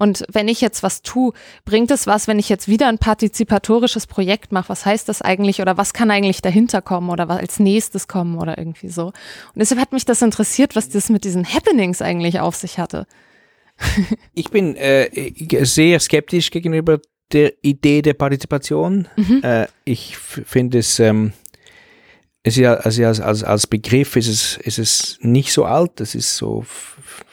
Und wenn ich jetzt was tue, bringt es was, wenn ich jetzt wieder ein partizipatorisches Projekt mache? Was heißt das eigentlich oder was kann eigentlich dahinter kommen oder was als nächstes kommen oder irgendwie so? Und deshalb hat mich das interessiert, was das mit diesen Happenings eigentlich auf sich hatte. ich bin äh, sehr skeptisch gegenüber der Idee der Partizipation. Mhm. Äh, ich finde es, ähm, es ist ja, also als, als, als Begriff ist es, ist es nicht so alt. Das ist so,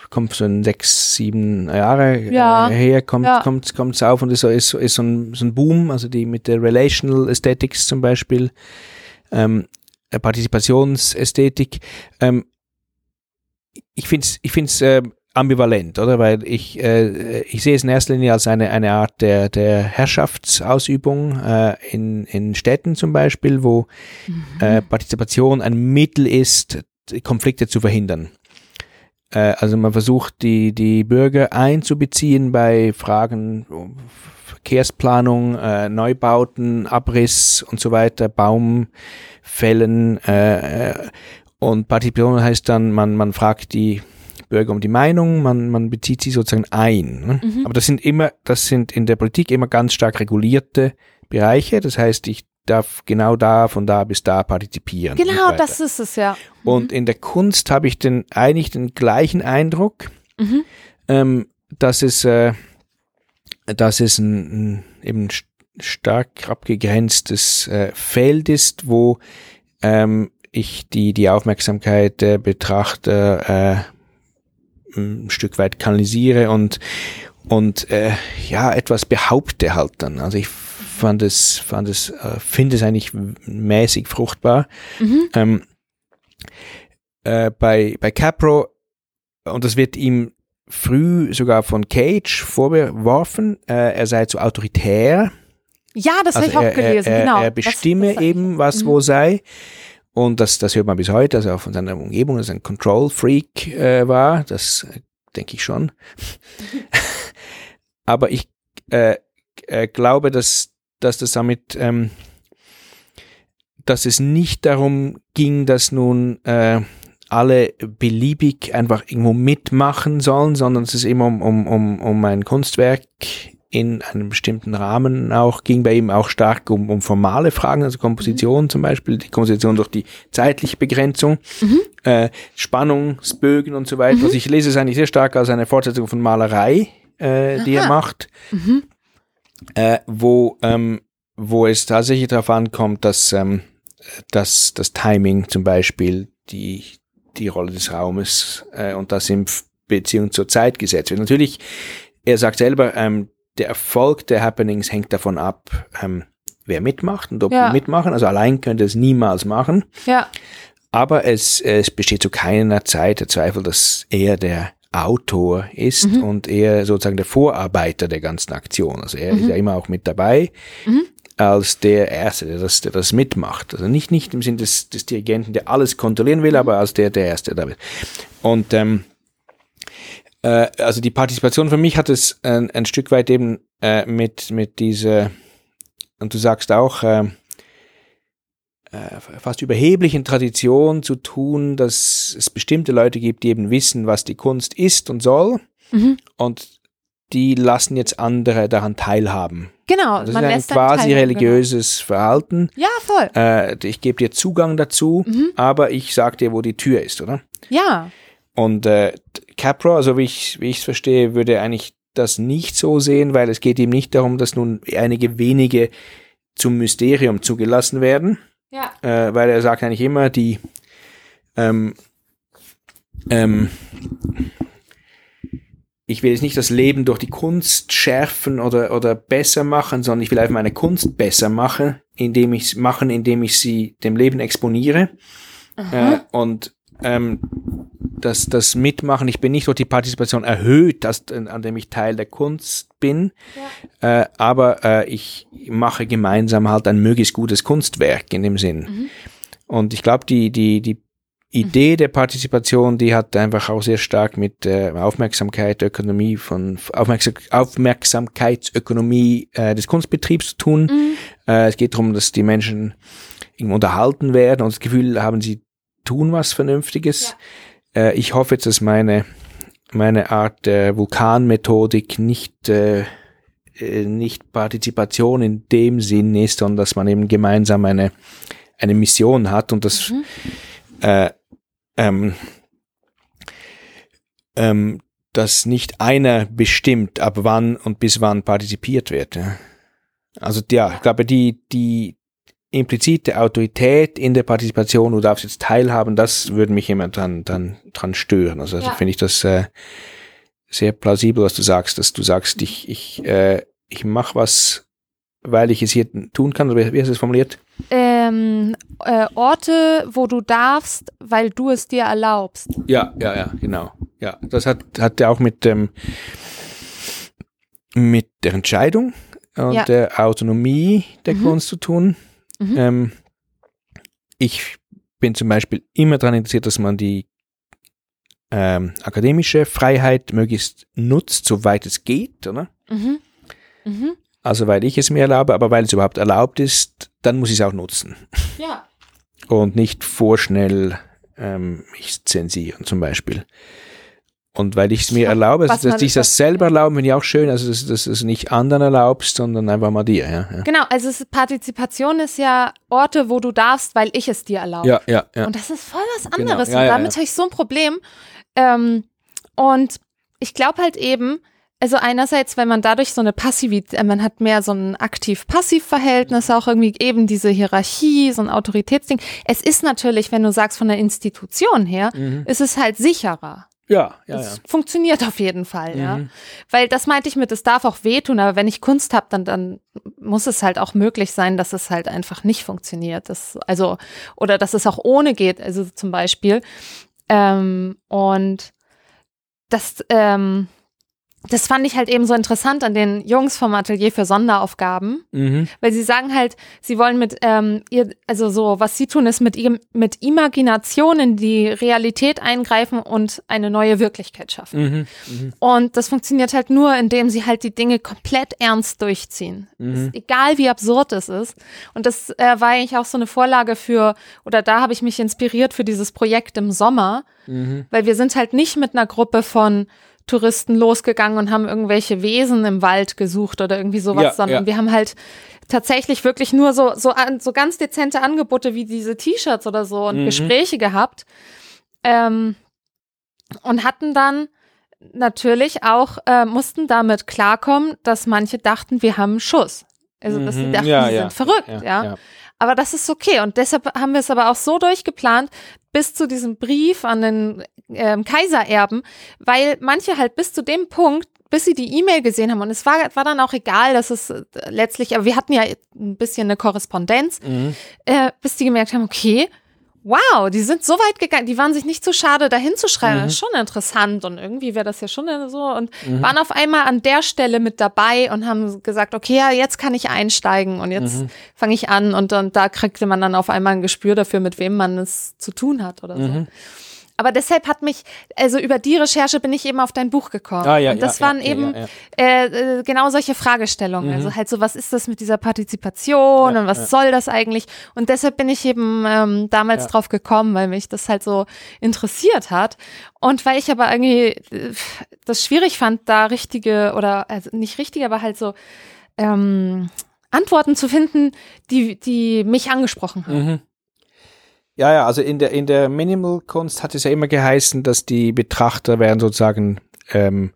kommt so in sechs, sieben Jahre ja. her, kommt, ja. kommt, kommt's auf und ist, ist, ist so, ein, so ein Boom, also die mit der Relational Aesthetics zum Beispiel, ähm, Partizipationsästhetik. Ähm, ich finde es ich find's, äh, ambivalent, oder? Weil ich, äh, ich sehe es in erster Linie als eine, eine Art der, der Herrschaftsausübung äh, in, in Städten zum Beispiel, wo mhm. äh, Partizipation ein Mittel ist, Konflikte zu verhindern. Äh, also man versucht, die, die Bürger einzubeziehen bei Fragen Verkehrsplanung, äh, Neubauten, Abriss und so weiter, Baumfällen. Äh, äh und Partizipation heißt dann, man, man fragt die Bürger um die Meinung, man, man bezieht sie sozusagen ein. Ne? Mhm. Aber das sind immer, das sind in der Politik immer ganz stark regulierte Bereiche. Das heißt, ich darf genau da, von da bis da partizipieren. Genau, das ist es, ja. Mhm. Und in der Kunst habe ich den, eigentlich den gleichen Eindruck, mhm. ähm, dass es, äh, dass es ein, ein eben stark abgegrenztes äh, Feld ist, wo ähm, ich die, die Aufmerksamkeit der Betrachter äh, ein Stück weit kanalisiere und und äh, ja etwas behaupte halt dann. Also ich fand es fand es äh, finde es eigentlich mäßig fruchtbar. Mhm. Ähm, äh, bei bei Capro und das wird ihm früh sogar von Cage vorgeworfen, äh, er sei zu autoritär. Ja, das also habe ich auch gelesen, er, genau. Er bestimme was, eben, was mhm. wo sei. Und das, das hört man bis heute, also auch von seiner Umgebung, dass er ein Control-Freak äh, war, das äh, denke ich schon. Aber ich äh, äh, glaube, dass, dass das damit, ähm, dass es nicht darum ging, dass nun äh, alle beliebig einfach irgendwo mitmachen sollen, sondern es ist immer um, um, um, um ein Kunstwerk in einem bestimmten Rahmen auch, ging bei ihm auch stark um, um formale Fragen, also Komposition mhm. zum Beispiel, die Komposition durch die zeitliche Begrenzung, mhm. äh, Spannungsbögen und so weiter. Mhm. Also ich lese es eigentlich sehr stark als eine Fortsetzung von Malerei, äh, die er macht, mhm. Äh, wo, ähm, wo es tatsächlich darauf ankommt, dass, ähm, dass das Timing zum Beispiel die, die Rolle des Raumes äh, und das in Beziehung zur Zeit gesetzt wird. Natürlich er sagt selber, ähm, der Erfolg der Happenings hängt davon ab, ähm, wer mitmacht und ob ja. wir mitmachen. Also allein könnte es niemals machen. Ja. Aber es, es besteht zu keiner Zeit der Zweifel, dass er der Autor ist mhm. und er sozusagen der Vorarbeiter der ganzen Aktion. Also er mhm. ist ja immer auch mit dabei mhm. als der Erste, der das, der das mitmacht. Also nicht, nicht im Sinne des, des Dirigenten, der alles kontrollieren will, mhm. aber als der, der Erste damit. Und ähm, äh, also die Partizipation für mich hat es ein, ein Stück weit eben äh, mit, mit dieser, und du sagst auch, äh, äh, fast überheblichen Tradition zu tun, dass es bestimmte Leute gibt, die eben wissen, was die Kunst ist und soll. Mhm. Und die lassen jetzt andere daran teilhaben. Genau, das man ist ein lässt quasi genau. religiöses genau. Verhalten. Ja, voll. Äh, ich gebe dir Zugang dazu, mhm. aber ich sag dir, wo die Tür ist, oder? Ja. Und äh, Capra, also wie ich wie ich es verstehe, würde eigentlich das nicht so sehen, weil es geht ihm nicht darum, dass nun einige wenige zum Mysterium zugelassen werden. Ja. Äh, weil er sagt eigentlich immer, die ähm, ähm, ich will jetzt nicht das Leben durch die Kunst schärfen oder, oder besser machen, sondern ich will einfach meine Kunst besser machen, indem ich machen, indem ich sie dem Leben exponiere. Äh, und ähm, das, das Mitmachen, ich bin nicht durch die Partizipation erhöht, dass, an dem ich Teil der Kunst bin, ja. äh, aber äh, ich mache gemeinsam halt ein möglichst gutes Kunstwerk in dem Sinn. Mhm. Und ich glaube, die, die, die Idee mhm. der Partizipation, die hat einfach auch sehr stark mit äh, Aufmerksamkeit, Ökonomie von Aufmerksam Aufmerksamkeitsökonomie äh, des Kunstbetriebs zu tun. Mhm. Äh, es geht darum, dass die Menschen unterhalten werden und das Gefühl haben, sie tun was Vernünftiges. Ja. Äh, ich hoffe jetzt, dass meine meine Art der Vulkanmethodik nicht, äh, äh, nicht Partizipation in dem Sinn ist, sondern dass man eben gemeinsam eine, eine Mission hat und das mhm. äh, ähm, ähm, dass nicht einer bestimmt, ab wann und bis wann partizipiert wird. Ja. Also ja, ich glaube, die, die implizite Autorität in der Partizipation, du darfst jetzt teilhaben, das würde mich immer dran, dran, dran stören. Also, also ja. finde ich das äh, sehr plausibel, was du sagst, dass du sagst, ich, ich, äh, ich mache was, weil ich es hier tun kann, oder wie hast du es formuliert? Ähm, äh, Orte, wo du darfst, weil du es dir erlaubst. Ja, ja, ja, genau. Ja, das hat, hat ja auch mit, ähm, mit der Entscheidung und ja. der Autonomie der mhm. Kunst zu tun. Mhm. Ähm, ich bin zum Beispiel immer daran interessiert, dass man die ähm, akademische Freiheit möglichst nutzt, soweit es geht, oder? Mhm. Mhm. Also weil ich es mir erlaube, aber weil es überhaupt erlaubt ist, dann muss ich es auch nutzen. Ja. Und nicht vorschnell ähm, mich zensieren zum Beispiel. Und weil ich es mir erlaube, also, dass ich das selber erlauben, finde ich auch schön, also dass, dass du es nicht anderen erlaubst, sondern einfach mal dir. Ja, ja. Genau, also es, Partizipation ist ja Orte, wo du darfst, weil ich es dir erlaube. Ja, ja, ja. Und das ist voll was genau. anderes. Genau. Ja, und damit habe ich so ein Problem. Ähm, und ich glaube halt eben, also einerseits, wenn man dadurch so eine Passivität, äh, man hat mehr so ein aktiv-passiv-Verhältnis, auch irgendwie eben diese Hierarchie, so ein Autoritätsding. Es ist natürlich, wenn du sagst von der Institution her, mhm. ist es halt sicherer. Ja, ja, das ja. funktioniert auf jeden Fall, mhm. ja. Weil das meinte ich mit, es darf auch wehtun, aber wenn ich Kunst habe, dann, dann muss es halt auch möglich sein, dass es halt einfach nicht funktioniert. Das, also, oder dass es auch ohne geht, also zum Beispiel. Ähm, und das, ähm, das fand ich halt eben so interessant an den Jungs vom Atelier für Sonderaufgaben, mhm. weil sie sagen halt, sie wollen mit ähm, ihr, also so, was sie tun, ist mit mit Imagination in die Realität eingreifen und eine neue Wirklichkeit schaffen. Mhm. Mhm. Und das funktioniert halt nur, indem sie halt die Dinge komplett ernst durchziehen. Mhm. egal wie absurd es ist. Und das äh, war eigentlich auch so eine Vorlage für, oder da habe ich mich inspiriert für dieses Projekt im Sommer, mhm. weil wir sind halt nicht mit einer Gruppe von Touristen losgegangen und haben irgendwelche Wesen im Wald gesucht oder irgendwie sowas, ja, sondern ja. wir haben halt tatsächlich wirklich nur so, so, so ganz dezente Angebote wie diese T-Shirts oder so und mhm. Gespräche gehabt. Ähm, und hatten dann natürlich auch, äh, mussten damit klarkommen, dass manche dachten, wir haben einen Schuss. Also, dass sie mhm. dachten, ja, die sind verrückt, ja. Aber das ist okay. Und deshalb haben wir es aber auch so durchgeplant, bis zu diesem Brief an den ähm, Kaisererben, weil manche halt bis zu dem Punkt, bis sie die E-Mail gesehen haben und es war, war dann auch egal, dass es äh, letztlich, aber wir hatten ja ein bisschen eine Korrespondenz, mhm. äh, bis die gemerkt haben, okay, wow, die sind so weit gegangen, die waren sich nicht zu schade, dahin zu schreiben. Mhm. Das ist schon interessant und irgendwie wäre das ja schon so und mhm. waren auf einmal an der Stelle mit dabei und haben gesagt, okay, ja, jetzt kann ich einsteigen und jetzt mhm. fange ich an und, und da kriegte man dann auf einmal ein Gespür dafür, mit wem man es zu tun hat oder so. Aber deshalb hat mich, also über die Recherche bin ich eben auf dein Buch gekommen. Ah, ja, und das ja, waren ja, eben äh, äh, genau solche Fragestellungen. Also mhm. Also halt so, was ist das mit dieser Partizipation und was soll das eigentlich? Und deshalb bin ich eben ähm, damals drauf gekommen, weil mich das halt so interessiert hat. Und weil ich aber irgendwie äh, das schwierig fand, da richtige oder also nicht richtige, aber halt so ähm, Antworten zu finden, die, die mich angesprochen haben. Mhm. Ja, ja, also in der, in der Minimal-Kunst hat es ja immer geheißen, dass die Betrachter werden sozusagen ähm,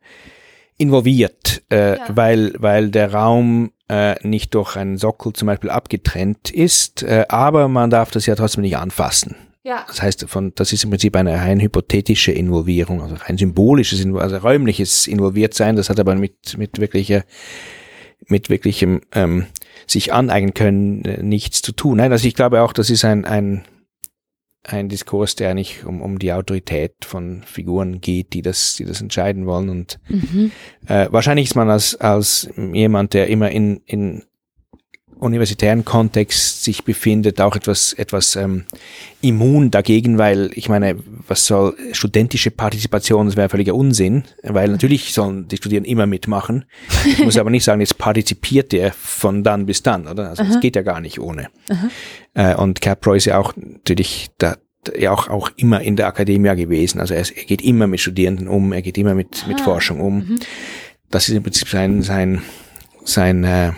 involviert, äh, ja. weil, weil der Raum äh, nicht durch einen Sockel zum Beispiel abgetrennt ist, äh, aber man darf das ja trotzdem nicht anfassen. Ja. Das heißt, von, das ist im Prinzip eine rein hypothetische Involvierung, also rein symbolisches, also räumliches Involviertsein. Das hat aber mit, mit wirklicher, mit wirklichem ähm, sich aneignen können äh, nichts zu tun. Nein, also ich glaube auch, das ist ein, ein ein Diskurs, der nicht um, um die Autorität von Figuren geht, die das, die das entscheiden wollen. Und mhm. äh, wahrscheinlich ist man als, als jemand, der immer in, in universitären Kontext sich befindet, auch etwas, etwas ähm, immun dagegen, weil ich meine, was soll studentische Partizipation, das wäre völliger Unsinn, weil natürlich sollen die Studierenden immer mitmachen. Ich muss aber nicht sagen, jetzt partizipiert der von dann bis dann, oder? Also es geht ja gar nicht ohne. Äh, und CapPro ist ja auch natürlich da, ja auch, auch immer in der Akademie gewesen. Also er, er geht immer mit Studierenden um, er geht immer mit, mit Ah. Forschung um. Mhm. Das ist im Prinzip sein, sein, sein, äh,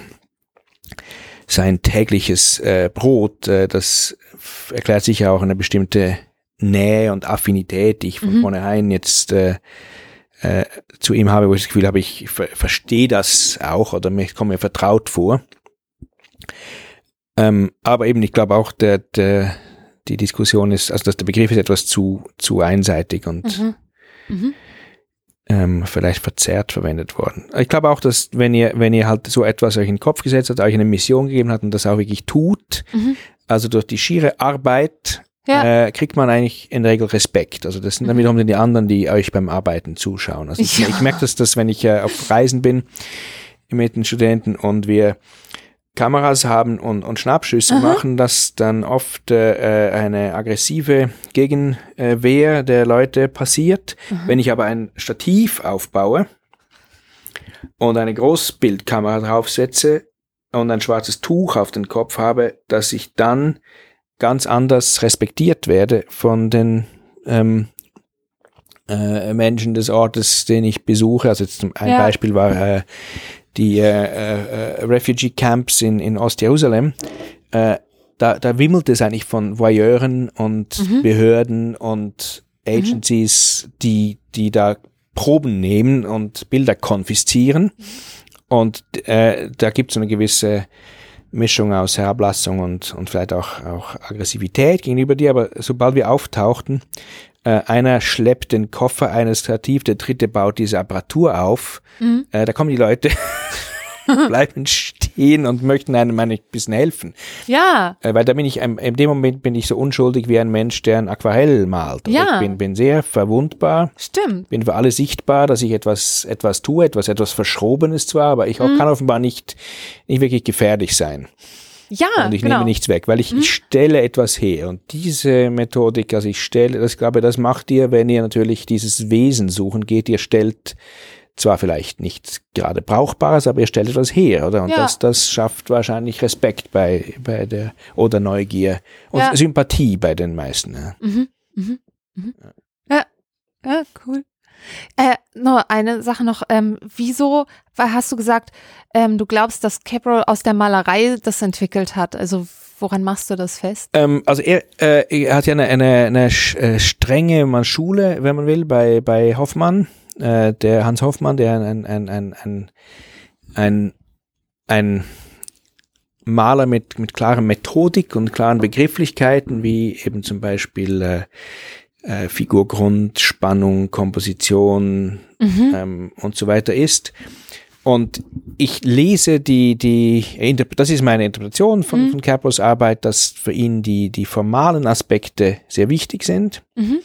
sein tägliches äh, Brot. Äh, das erklärt sicher auch eine bestimmte Nähe und Affinität, die ich von Mhm. vornherein jetzt äh, äh, zu ihm habe, wo ich das Gefühl habe, ich ver verstehe das auch oder mir komme mir vertraut vor. Ähm, aber eben, ich glaube auch, der, der, die Diskussion ist, also dass der Begriff ist etwas zu, zu einseitig und Mhm. Mhm. Ähm, vielleicht verzerrt verwendet worden. Ich glaube auch, dass wenn ihr, wenn ihr halt so etwas euch in den Kopf gesetzt habt, euch eine Mission gegeben habt und das auch wirklich tut, Mhm. also durch die schiere Arbeit Ja. äh, kriegt man eigentlich in der Regel Respekt. Also das sind dann Mhm. wiederum die anderen, die euch beim Arbeiten zuschauen. Also ich, Ja. ich merke das, dass wenn ich äh, auf Reisen bin mit den Studenten und wir Kameras haben und, und Schnappschüsse Aha. machen, dass dann oft äh, eine aggressive Gegenwehr der Leute passiert. Wenn ich aber ein Stativ aufbaue und eine Großbildkamera draufsetze und ein schwarzes Tuch auf den Kopf habe, dass ich dann ganz anders respektiert werde von den ähm, äh, Menschen des Ortes, den ich besuche. Also jetzt ein Ja. Beispiel war äh, die äh, äh, Refugee Camps in, in Ostjerusalem. Äh, da, da wimmelt es eigentlich von Voyeuren und Mhm. Behörden und Agencies, die, die da Proben nehmen und Bilder konfiszieren. Und äh, da gibt es eine gewisse Mischung aus Herablassung und, und vielleicht auch, auch Aggressivität gegenüber dir. Aber sobald wir auftauchten, äh, einer schleppt den Koffer eines Stativ, der dritte baut diese Apparatur auf. Mhm. Äh, da kommen die Leute, bleiben stehen und möchten einem ein bisschen helfen. Ja. Äh, weil da bin ich, ähm, in dem Moment bin ich so unschuldig wie ein Mensch, der ein Aquarell malt. Also Ja. Ich bin, bin sehr verwundbar, Stimmt. bin für alle sichtbar, dass ich etwas, etwas tue, etwas, etwas Verschrobenes zwar, aber ich Mhm. kann offenbar nicht, nicht wirklich gefährlich sein. Ja, und ich genau. nehme nichts weg, weil ich, ich stelle etwas her. Und diese Methodik, also ich stelle, das glaube das macht ihr, wenn ihr natürlich dieses Wesen suchen geht, ihr stellt zwar vielleicht nicht gerade Brauchbares, aber ihr stellt etwas her, oder? Und Ja. das, das schafft wahrscheinlich Respekt bei, bei der, oder Neugier und Ja. Sympathie bei den meisten. Ja. Mhm. Mhm. Mhm. Ja. ja, cool. Äh, nur eine Sache noch. Ähm, wieso hast du gesagt, ähm, du glaubst, dass Cabrol aus der Malerei das entwickelt hat? Also woran machst du das fest? Ähm, also er, äh, er hat ja eine, eine, eine äh, strenge Schule, wenn man will, bei, bei Hoffmann. Äh, der Hans Hoffmann, der ein, ein, ein, ein, ein, ein Maler mit, mit klarer Methodik und klaren Begrifflichkeiten, wie eben zum Beispiel äh, äh, Figurgrund, Spannung, Komposition Mhm. ähm, und so weiter ist. Und ich lese die, die, das ist meine Interpretation von, Mhm. von Capros Arbeit, dass für ihn die, die formalen Aspekte sehr wichtig sind Mhm.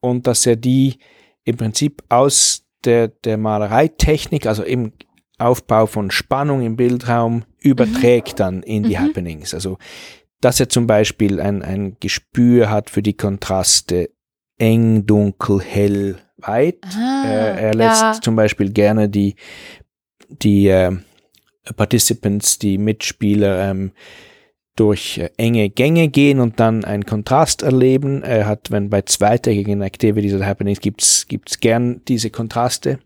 und dass er die im Prinzip aus der, der Malereitechnik, also im Aufbau von Spannung im Bildraum, überträgt dann in die Mhm. Happenings. Also, dass er zum Beispiel ein, ein Gespür hat für die Kontraste eng, dunkel, hell, weit. Ah, Äh, er lässt ja. zum Beispiel gerne die, die äh, Participants, die Mitspieler, ähm, durch äh, enge Gänge gehen und dann einen Kontrast erleben. Er hat, wenn bei zweitägigen Activities oder Happenings gibt's gibt's gern diese Kontraste.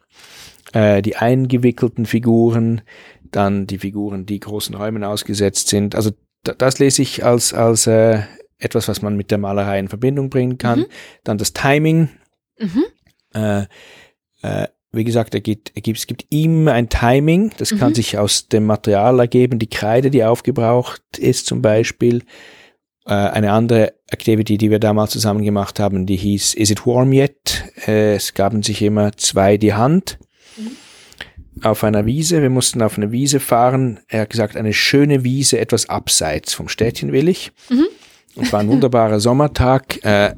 Äh, die eingewickelten Figuren, dann die Figuren, die großen Räumen ausgesetzt sind. Also da, das lese ich als, als äh, etwas, was man mit der Malerei in Verbindung bringen kann. Mhm. Dann das Timing, Mhm. äh, äh, wie gesagt, er gibt, er gibt, es gibt immer ein Timing, das kann Mhm. sich aus dem Material ergeben, die Kreide, die aufgebraucht ist zum Beispiel. Äh, eine andere Activity, die wir damals zusammen gemacht haben, die hieß Is it warm yet? Äh, es gaben sich immer zwei die Hand auf einer Wiese. Wir mussten auf eine Wiese fahren. Er hat gesagt, eine schöne Wiese, etwas abseits vom Städtchen will ich. Mhm. Und es war ein wunderbarer Sommertag. Äh,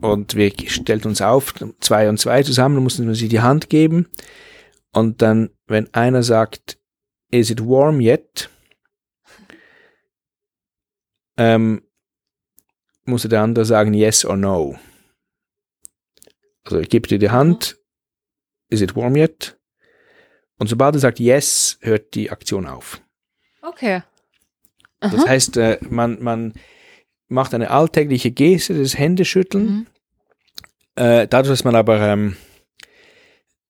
und wir stellten uns auf, zwei und zwei zusammen, mussten wir sie die Hand geben. Und dann, wenn einer sagt, is it warm yet? Ähm, musste der andere sagen, yes or no. Also ich gebe dir die Hand, is it warm yet? Und sobald er sagt yes, hört die Aktion auf. Okay. Das Aha. heißt, äh, man, man, macht eine alltägliche Geste des Händeschütteln. Mhm. Äh, dadurch, dass man aber ähm,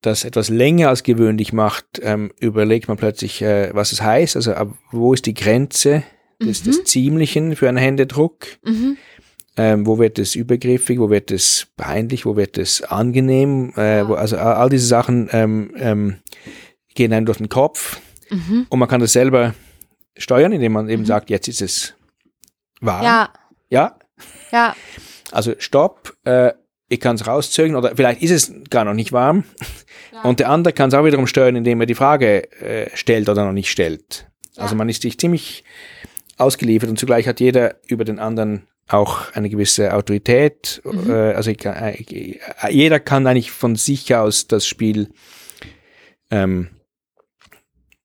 das etwas länger als gewöhnlich macht, ähm, überlegt man plötzlich, äh, was es heißt. Also ab, wo ist die Grenze des, des Ziemlichen für einen Händedruck? Mhm. Ähm, wo wird es übergriffig, wo wird es peinlich, wo wird es angenehm? Äh, wo, also all, diese Sachen ähm, ähm, gehen einem durch den Kopf Mhm. und man kann das selber steuern, indem man eben sagt, jetzt ist es warm. Ja, ja? ja. Also stopp, äh, ich kann es rauszögern oder vielleicht ist es gar noch nicht warm. Und der andere kann es auch wiederum steuern, indem er die Frage äh, stellt oder noch nicht stellt. Also Ja. man ist sich ziemlich ausgeliefert und zugleich hat jeder über den anderen auch eine gewisse Autorität. Mhm. Äh, also ich kann, äh, ich- äh, jeder kann eigentlich von sich aus das Spiel ähm,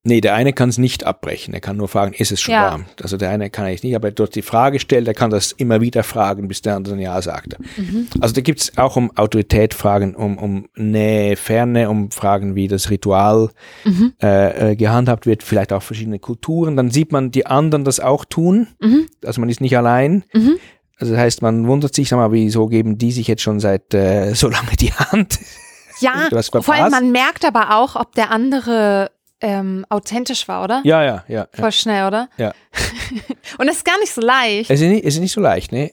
Nee, der eine kann es nicht abbrechen. Er kann nur fragen, ist es schon Ja. warm? Also der eine kann eigentlich nicht, aber dort die Frage stellt, er kann das immer wieder fragen, bis der andere Ja sagt. Mhm. Also da gibt's auch um Autorität Fragen, um, um Nähe, Ferne, um Fragen, wie das Ritual Mhm. äh, äh, gehandhabt wird, vielleicht auch verschiedene Kulturen. Dann sieht man die anderen das auch tun. Mhm. Also man ist nicht allein. Mhm. Also das heißt, man wundert sich, sag mal, wieso geben die sich jetzt schon seit äh, so lange die Hand? Ja, vor allem man merkt aber auch, ob der andere ähm, authentisch war, oder? Ja, ja, ja. ja. Voll schnell, oder? Ja. Und das ist gar nicht so leicht. Es ist nicht, es ist nicht so leicht, ne?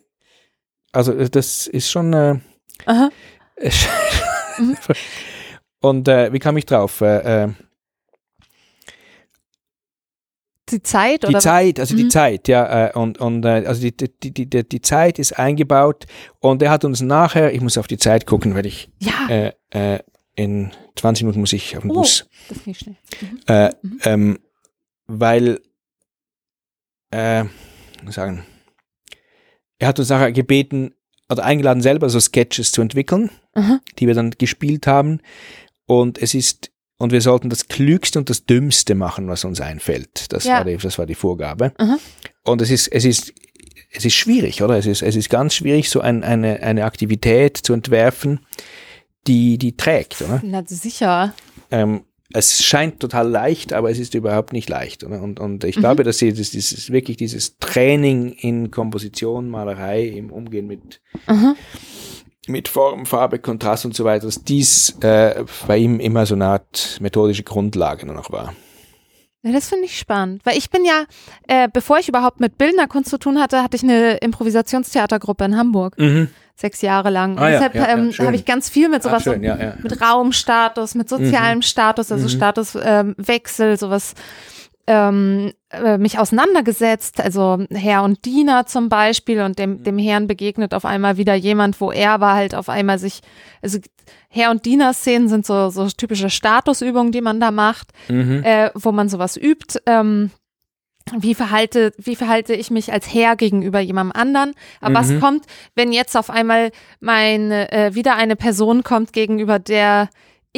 Also äh, das ist schon. Äh, Aha. Und äh, wie kam ich drauf? Äh, äh, Die Zeit, die oder? Zeit, also die Mhm. Zeit, ja, äh, und, und also die, die, die, die, die Zeit ist eingebaut und er hat uns nachher, ich muss auf die Zeit gucken, weil ich Ja, äh, äh, in 20 Minuten muss ich auf den Oh. Bus. das schnell. Äh, Mhm. ähm, weil, äh, sagen, er hat uns nachher gebeten oder eingeladen, selber so Sketches zu entwickeln, Aha. die wir dann gespielt haben. Und es ist, und wir sollten das Klügste und das Dümmste machen, was uns einfällt. Das, Ja. war, die, das war die Vorgabe. Und es ist, es ist, es ist schwierig, oder? Es ist, es ist ganz schwierig, so ein, eine, eine Aktivität zu entwerfen, die, die trägt, oder? Na sicher. ähm, es scheint total leicht, aber es ist überhaupt nicht leicht. Oder? Und, und Mhm. ich glaube, dass sie, das, ist wirklich dieses Training in Komposition, Malerei, im Umgehen mit, mit Form, Farbe, Kontrast und so weiter, dass dies äh, bei ihm immer so eine Art methodische Grundlage nur noch war. Ja, das finde ich spannend, weil ich bin ja, äh, bevor ich überhaupt mit bildender Kunst zu tun hatte, hatte ich eine Improvisationstheatergruppe in Hamburg, sechs Jahre lang. Und Ah deshalb ja, ja, ähm, schön. habe ich ganz viel mit Ah, sowas, schön, ja, ja. mit Raumstatus, mit sozialem Status, also Mhm. Statuswechsel, sowas ähm, äh, mich auseinandergesetzt, also Herr und Diener zum Beispiel und dem, dem Herrn begegnet auf einmal wieder jemand, wo er aber halt auf einmal sich, also Herr und Diener-Szenen sind so, so typische Statusübungen, die man da macht, Mhm. äh, wo man sowas übt. Ähm, wie verhalte, wie verhalte ich mich als Herr gegenüber jemandem anderen? Aber was Mhm. kommt, wenn jetzt auf einmal meine, äh, wieder eine Person kommt, gegenüber der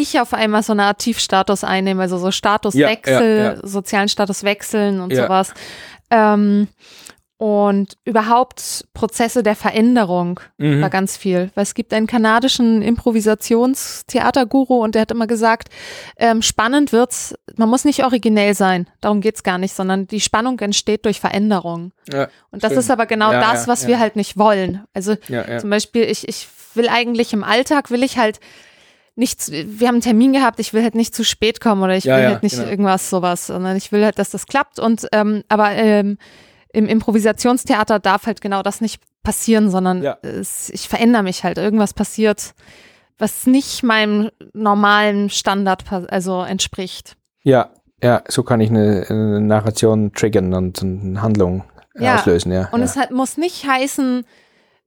ich auf einmal so eine Art Tiefstatus einnehme, also so Statuswechsel, Ja, ja, sozialen Status wechseln und Ja. sowas. Ähm, und überhaupt Prozesse der Veränderung Mhm. war ganz viel. Weil es gibt einen kanadischen Improvisationstheaterguru und der hat immer gesagt, ähm, spannend wird's, man muss nicht originell sein, darum geht's gar nicht, sondern die Spannung entsteht durch Veränderung. Ja, Und das Schön. ist aber genau Ja, das, ja, was ja. wir halt nicht wollen. Also ja, ja. zum Beispiel, ich, ich will eigentlich im Alltag, will ich halt nicht, wir haben einen Termin gehabt, ich will halt nicht zu spät kommen oder ich Ja, will ja, halt nicht genau. irgendwas sowas, sondern ich will halt, dass das klappt und ähm, aber ähm, im Improvisationstheater darf halt genau das nicht passieren, sondern Ja. es, ich verändere mich halt. Irgendwas passiert, was nicht meinem normalen Standard also entspricht. ja, ja, so kann ich eine, eine Narration triggern und eine Handlung auslösen, ja. Und es hat, muss nicht heißen,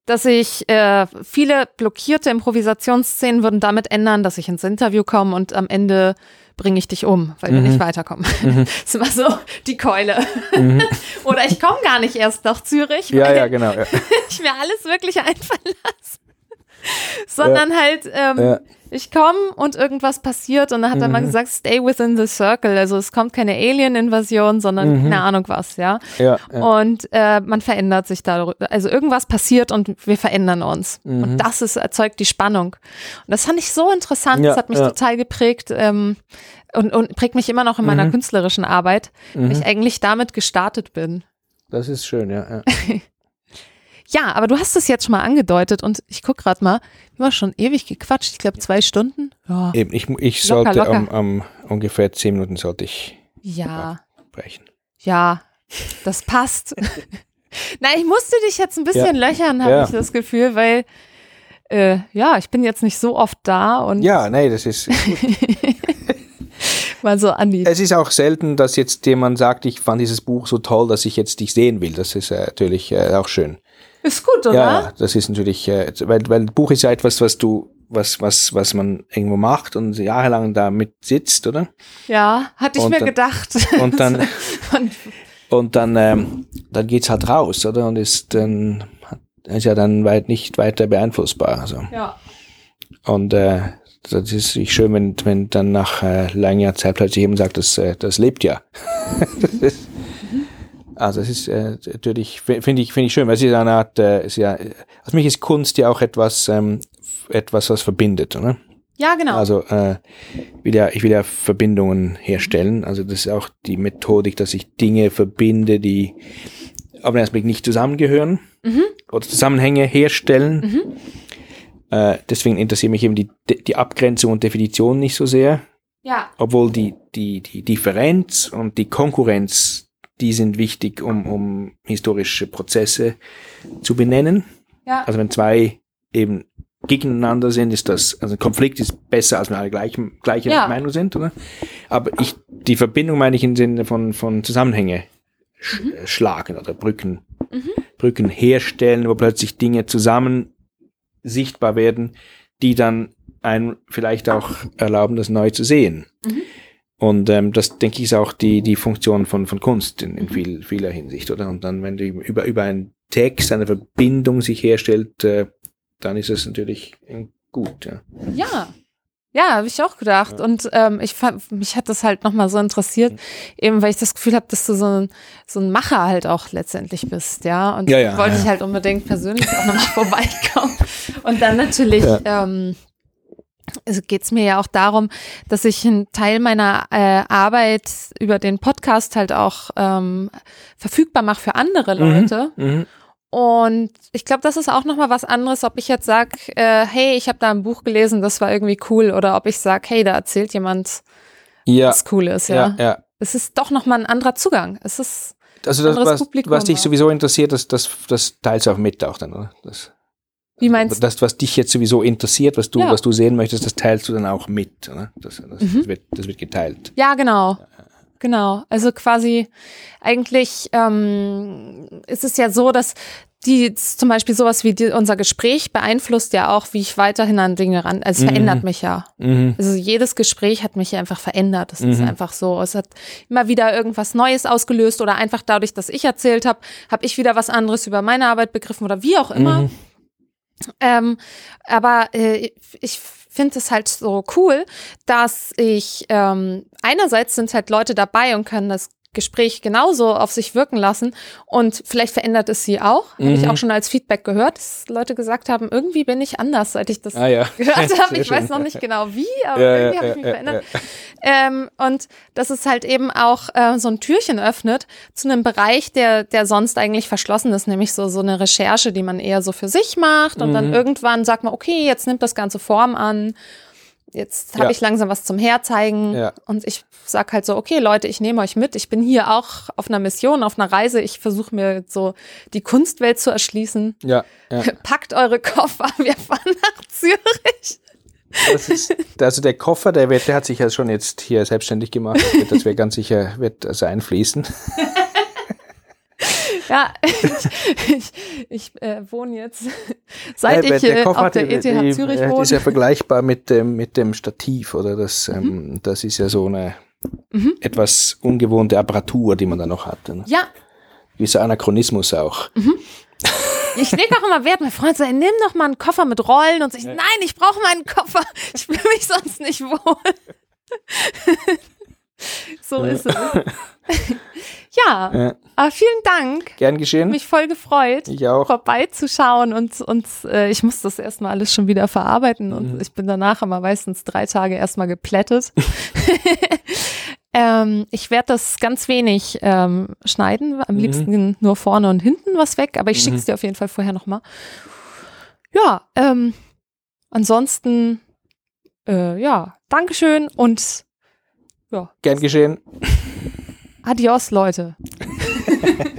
dass ich äh, viele blockierte Improvisationsszenen würden damit ändern, dass ich ins Interview komme und am Ende bringe ich dich um, weil wir Mhm. nicht weiterkommen. Das ist immer so die Keule. Oder ich komme gar nicht erst nach Zürich, ja, weil ja, genau. Ja. ich mir alles wirklich einfallen lasse. Sondern halt, ähm, Ja. Ich komme und irgendwas passiert und dann hat er mal Mhm. gesagt, stay within the circle. Also es kommt keine Alien-Invasion, sondern Mhm. keine Ahnung was, ja. Ja, ja. Und äh, man verändert sich darüber. Also irgendwas passiert und wir verändern uns. Mhm. Und das ist, erzeugt die Spannung. Und das fand ich so interessant. Ja, das hat mich total geprägt ähm, und, und prägt mich immer noch in Mhm. meiner künstlerischen Arbeit, weil ich eigentlich damit gestartet bin. Das ist schön, ja. ja. Ja, aber du hast es jetzt schon mal angedeutet und ich guck gerade mal, wir haben schon ewig gequatscht, ich glaube zwei Stunden. Ja. Eben, ich, ich Locker, sollte locker. Am, am ungefähr zehn Minuten sollte ich Ja, brechen. ja, das passt. Na, ich musste dich jetzt ein bisschen löchern, habe Ja. ich das Gefühl, weil äh, ja, ich bin jetzt nicht so oft da und Ja, nee, das ist. mal so an die. es ist auch selten, dass jetzt jemand sagt, ich fand dieses Buch so toll, dass ich jetzt dich sehen will. Das ist äh, natürlich äh, auch schön. Ist gut, oder? Ja, das ist natürlich, äh, weil, weil ein Buch ist ja etwas, was du, was, was, was man irgendwo macht und jahrelang damit sitzt, oder? Ja, hatte ich Und mir dann- gedacht. und dann- Und dann, ähm, dann geht's halt raus, oder? Und ist dann ist ja dann weit nicht weiter beeinflussbar. Also. ja. Und äh, das ist nicht schön, wenn, wenn dann nach äh, langer Zeit plötzlich jemand sagt, das, äh, das lebt ja. also es ist äh, natürlich, fi- finde ich, finde ich schön, weil es ist eine Art, äh, ist ja, also mich ist Kunst ja auch etwas, ähm, etwas, was verbindet, oder? ja, genau. Also äh, will ja, ich will ja Verbindungen herstellen. Also das ist auch die Methodik, dass ich Dinge verbinde, die auf den ersten Blick nicht zusammengehören Mhm. oder Zusammenhänge herstellen. Äh, deswegen interessiert mich eben die, die Abgrenzung und Definition nicht so sehr, ja, obwohl die, die, die Differenz und die Konkurrenz, die sind wichtig, um, um historische Prozesse zu benennen. ja. Also wenn zwei eben gegeneinander sind, ist das, also ein Konflikt ist besser, als wenn alle gleich, gleiche Ja. Meinung sind, oder? Aber ich, die Verbindung meine ich im Sinne von, von Zusammenhänge sch äh, schlagen oder Brücken, Brücken herstellen, wo plötzlich Dinge zusammen sichtbar werden, die dann einem vielleicht auch erlauben, das neu zu sehen. Und ähm, das, denke ich, ist auch die, die Funktion von, von Kunst in, in viel, vieler Hinsicht, oder? Und dann, wenn du über, über einen Text eine Verbindung sich herstellt, äh, dann ist es natürlich gut, ja. Ja. Ja, habe ich auch gedacht. Und ähm, ich fand, mich hat das halt nochmal so interessiert, eben weil ich das Gefühl habe, dass du so ein, so ein Macher halt auch letztendlich bist, ja. Und Ja, ja, wollte ja. ich halt unbedingt persönlich auch nochmal vorbeikommen. Und dann natürlich ähm, also geht's mir ja auch darum, dass ich einen Teil meiner äh, Arbeit über den Podcast halt auch ähm, verfügbar mache für andere Leute. Mhm. Und ich glaube, das ist auch nochmal was anderes, ob ich jetzt sag, äh, hey, ich habe da ein Buch gelesen, das war irgendwie cool, oder ob ich sag, hey, da erzählt jemand Ja, was cool ist, ja. ja, ja. Es ist doch nochmal ein anderer Zugang. Es ist, Also das, Anderes was, Publikum was dich sowieso interessiert, das, das, das teilst du auch mit auch dann, oder? Das, wie meinst du? das, was dich jetzt sowieso interessiert, was du, Ja. was du sehen möchtest, das teilst du dann auch mit, oder? Das, das, Mhm. das, wird, das wird geteilt. Ja, genau. Genau. Also quasi eigentlich ähm, ist es ja so, dass die zum Beispiel sowas wie die, unser Gespräch beeinflusst ja auch, wie ich weiterhin an Dinge ran. Also es Mhm. verändert mich ja. Mhm. Also jedes Gespräch hat mich einfach verändert. Es ist Mhm. einfach so. Es hat immer wieder irgendwas Neues ausgelöst oder einfach dadurch, dass ich erzählt habe, habe ich wieder was anderes über meine Arbeit begriffen oder wie auch immer. Mhm. Ähm, aber äh, ich finde es halt so cool, dass ich ähm, einerseits sind halt Leute dabei und können das Gespräch genauso auf sich wirken lassen und vielleicht verändert es sie auch. Habe ich Mhm. auch schon als Feedback gehört, dass Leute gesagt haben, irgendwie bin ich anders, seit ich das Ah ja. gehört habe. Ich weiß schön. noch nicht genau wie, aber Ja, ja, irgendwie habe ich ja, mich ja, verändert. Ähm, und dass es halt eben auch äh, so ein Türchen öffnet zu einem Bereich, der, der sonst eigentlich verschlossen ist, nämlich so, so eine Recherche, die man eher so für sich macht und dann Mhm. irgendwann sagt man, okay, jetzt nimmt das Ganze Form an. Jetzt habe Ja. ich langsam was zum Herzeigen. Ja. Und ich sag halt so, okay, Leute, ich nehme euch mit. Ich bin hier auch auf einer Mission, auf einer Reise. Ich versuche mir so die Kunstwelt zu erschließen. Ja, ja. Packt eure Koffer, wir fahren nach Zürich. Das ist, also der Koffer, der wird, der hat sich ja schon jetzt hier selbstständig gemacht. Das wird, das wird ganz sicher, wird also einfließen. Ja, ich, ich, ich äh, wohne jetzt, seit Äh, ich äh, auf der ETH die- Zürich äh, wohne. ist ja vergleichbar mit dem, mit dem Stativ, oder? Das, Mhm. ähm, das ist ja so eine etwas ungewohnte Apparatur, die man da noch hat. Ne? ja, Gewisser Anachronismus auch. ich lege auch immer Wert. Mein Freund sagt, nimm doch mal einen Koffer mit Rollen. Und ich, nein, ich brauche meinen Koffer. Ich fühle mich sonst nicht wohl. so ist es. Ja, Ja. aber vielen Dank. Gern geschehen. Mich voll gefreut. ich auch. vorbeizuschauen und, und äh, ich muss das erstmal alles schon wieder verarbeiten und Mhm. ich bin danach immer meistens drei Tage erstmal geplättet. Ähm, ich werde das ganz wenig ähm, schneiden, am Mhm. liebsten nur vorne und hinten was weg, aber ich Mhm. schick's dir auf jeden Fall vorher nochmal. Ja, ähm, ansonsten, äh, ja, Dankeschön und Gern geschehen. Adios, Leute.